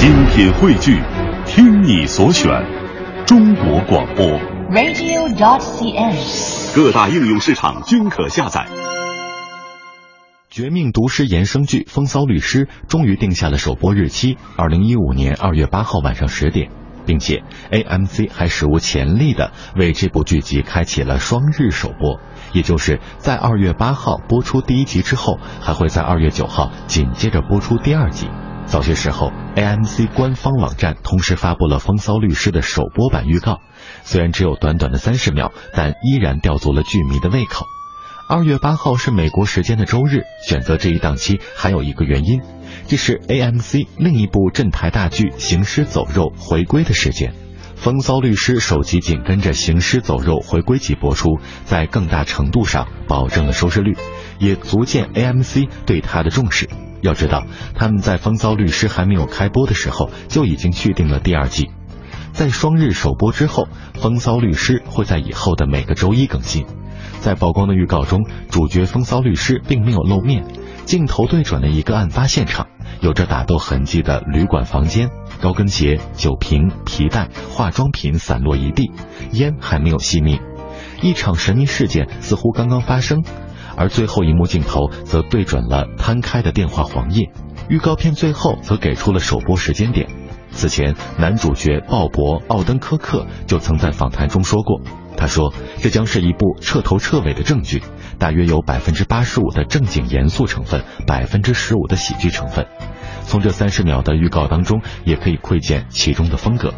精品汇聚，听你所选，中国广播。radio.dot.cn，。各大应用市场均可下载。《绝命毒师》衍生剧《风骚律师》终于定下了首播日期，二零一五年二月八号晚上十点，并且 AMC 还史无前例的为这部剧集开启了双日首播，也就是在二月八号播出第一集之后，还会在二月九号紧接着播出第二集。早些时候，AMC 官方网站同时发布了《风骚律师》的首播版预告，虽然只有短短的三十秒，但依然吊足了剧迷的胃口。二月八号是美国时间的周日，选择这一档期还有一个原因，这是 AMC 另一部镇台大剧《行尸走肉》回归的时间。《风骚律师》首集紧跟着《行尸走肉》回归集播出，在更大程度上保证了收视率，也足见 AMC 对它的重视。要知道，他们在《风骚律师》还没有开播的时候就已经续订了第二季。在双日首播之后，《风骚律师》会在以后的每个周一更新。在曝光的预告中，主角风骚律师并没有露面，镜头对准了一个案发现场，有着打斗痕迹的旅馆房间，高跟鞋、酒瓶、皮带、化妆品散落一地，烟还没有熄灭。一场神秘事件似乎刚刚发生，而最后一幕镜头则对准了摊开的电话黄页。预告片最后则给出了首播时间点。此前，男主角鲍勃·奥登科克就曾在访谈中说过。他说：“这将是一部彻头彻尾的证据，大约有百分之八十五的正经严肃成分，百分之十五的喜剧成分。从这三十秒的预告当中，也可以窥见其中的风格。《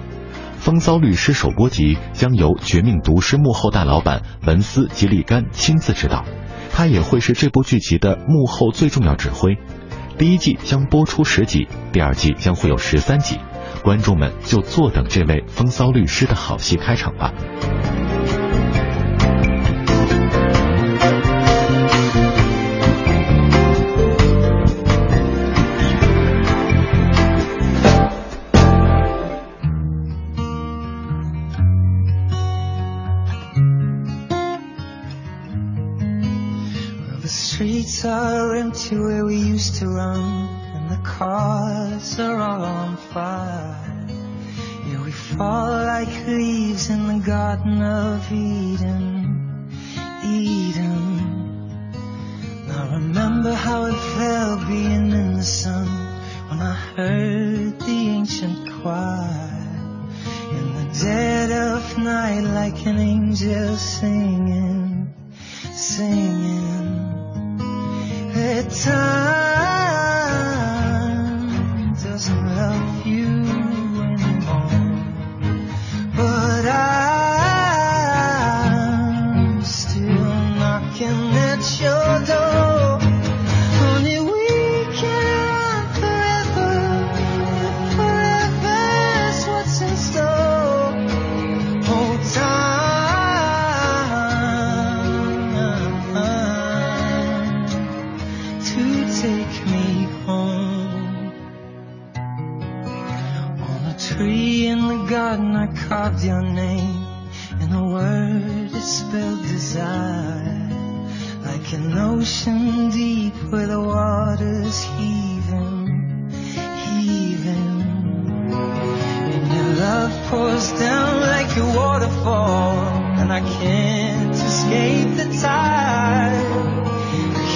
风骚律师》首播集将由《绝命毒师》幕后大老板文斯·吉利甘亲自指导，他也会是这部剧集的幕后最重要指挥。第一季将播出十集，第二季将会有十三集，观众们就坐等这位风骚律师的好戏开场吧。” Streets are empty where we used to run, and the cars are all on fire. Yeah, we fall like leaves in the Garden of Eden, Eden. Now remember how it felt being in the sun when I heard the ancient choir in the dead of night like an angel singing, singing. That time tree in the garden, I carved your name, and a word that spelled desire. Like an ocean deep where the water's heaving, heaving. And your love pours down like a waterfall, and I can't escape the tide.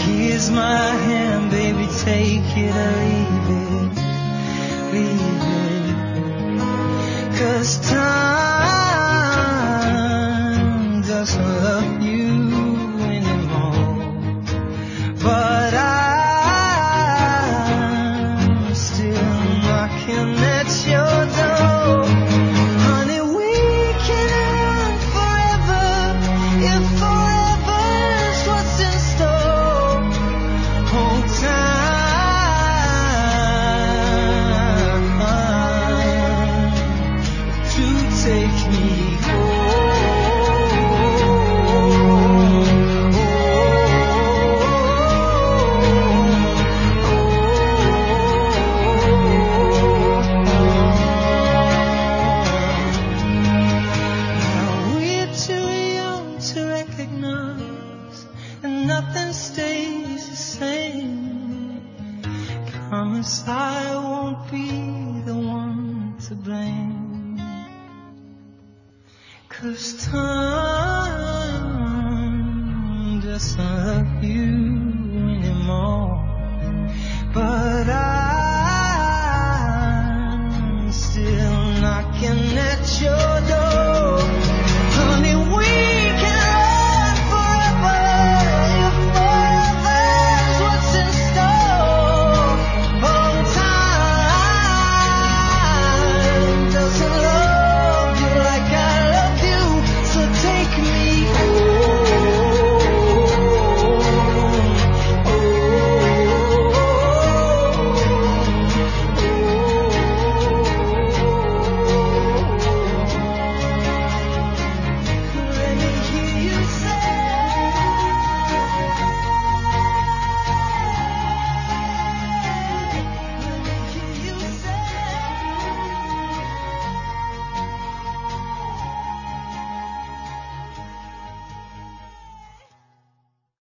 Here's my hand, baby, take it or leave it, Cause time doesn't love you anymore. But I'm still knocking at your door. To blame. Cause time